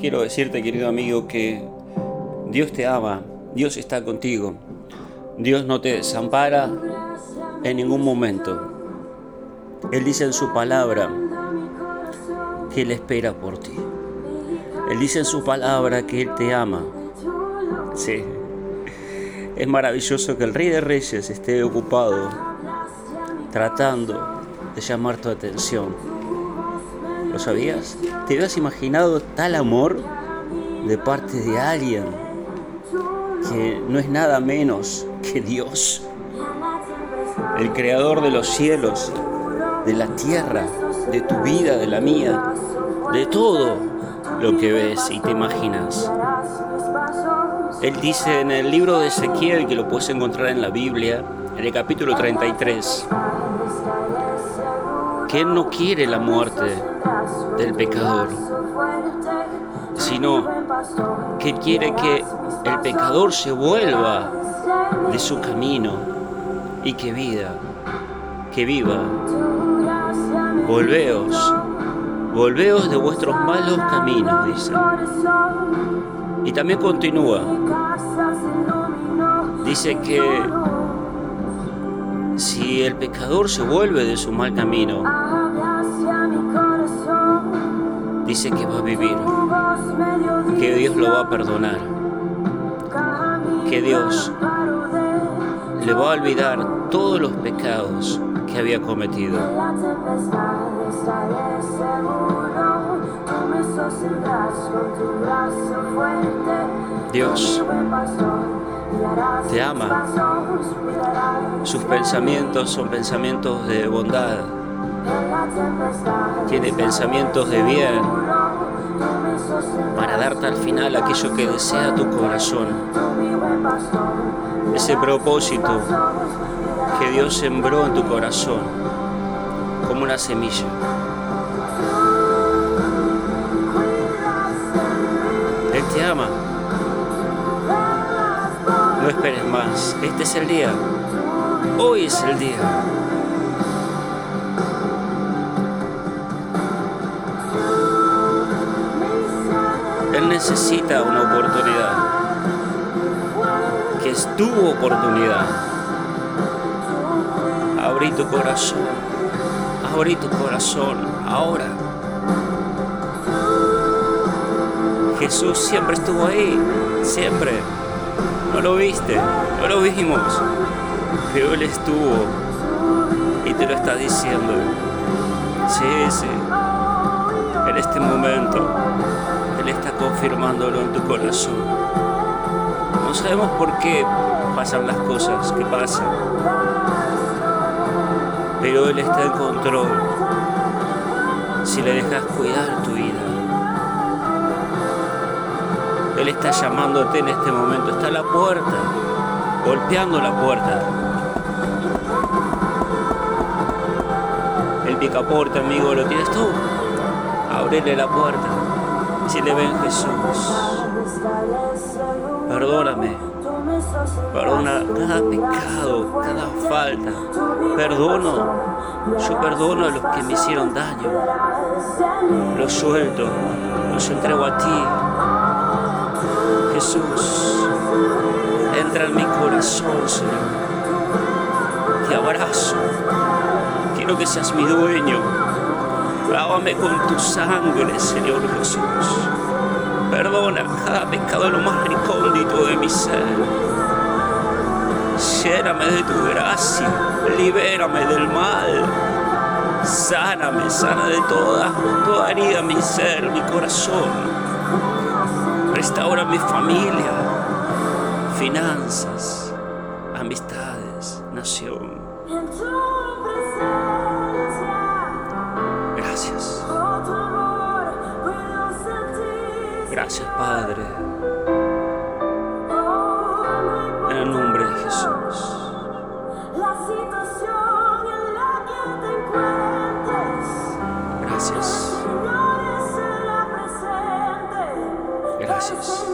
quiero decirte, querido amigo, que Dios te ama, Dios está contigo, Dios no te desampara en ningún momento. Él dice en su palabra que Él espera por ti. Él dice en su palabra que Él te ama. Sí. Es maravilloso que el Rey de Reyes esté ocupado tratando de llamar tu atención. ¿Lo sabías? ¿Te habías imaginado tal amor de parte de alguien que no es nada menos que Dios? El creador de los cielos, de la tierra, de tu vida, de la mía, de todo lo que ves y te imaginas. Él dice en el libro de Ezequiel, que lo puedes encontrar en la Biblia, en el capítulo 33, que Él no quiere la muerte del pecador, sino que quiere que el pecador se vuelva de su camino y que vida, que viva. Volveos, volveos de vuestros malos caminos, dice. Y también continúa. Dice que si el pecador se vuelve de su mal camino, dice que va a vivir, que Dios lo va a perdonar, que Dios le va a olvidar todos los pecados que había cometido. Dios te ama. Sus pensamientos son pensamientos de bondad. Tiene pensamientos de bien para darte al final aquello que desea tu corazón. Ese propósito que Dios sembró en tu corazón como una semilla. Él te ama. No esperes más. Este es el día. Hoy es el día. Necesita una oportunidad. Que es tu oportunidad. Abrí tu corazón. Abrí tu corazón ahora. Jesús siempre estuvo ahí. Siempre. No lo viste. No lo vimos. Pero Él estuvo. Y te lo está diciendo. Sí, sí. En este momento. Está confirmándolo en tu corazón. No sabemos por qué pasan las cosas que pasan. Pero Él está en control. Si le dejas cuidar tu vida. Él está llamándote en este momento. Está a la puerta. Golpeando la puerta. El picaporte, amigo, lo tienes tú. Ábrele la puerta. Si le ven Jesús. Perdóname. Perdona cada pecado, cada falta. Perdono. Yo perdono a los que me hicieron daño. Los suelto. Los entrego a ti. Jesús. Entra en mi corazón, Señor. Te abrazo. Quiero que seas mi dueño. Lávame con tu sangre, Señor Jesús. Perdona cada pecado lo más recóndito de mi ser. Lléname de tu gracia. Libérame del mal. Sáname, sana de toda, toda herida mi ser, mi corazón. Restaura mi familia, finanzas, amistades, nación. Gracias, Padre. En el nombre de Jesús. Gracias. Gracias.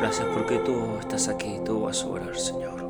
Gracias porque tú estás aquí, tú vas a orar, Señor.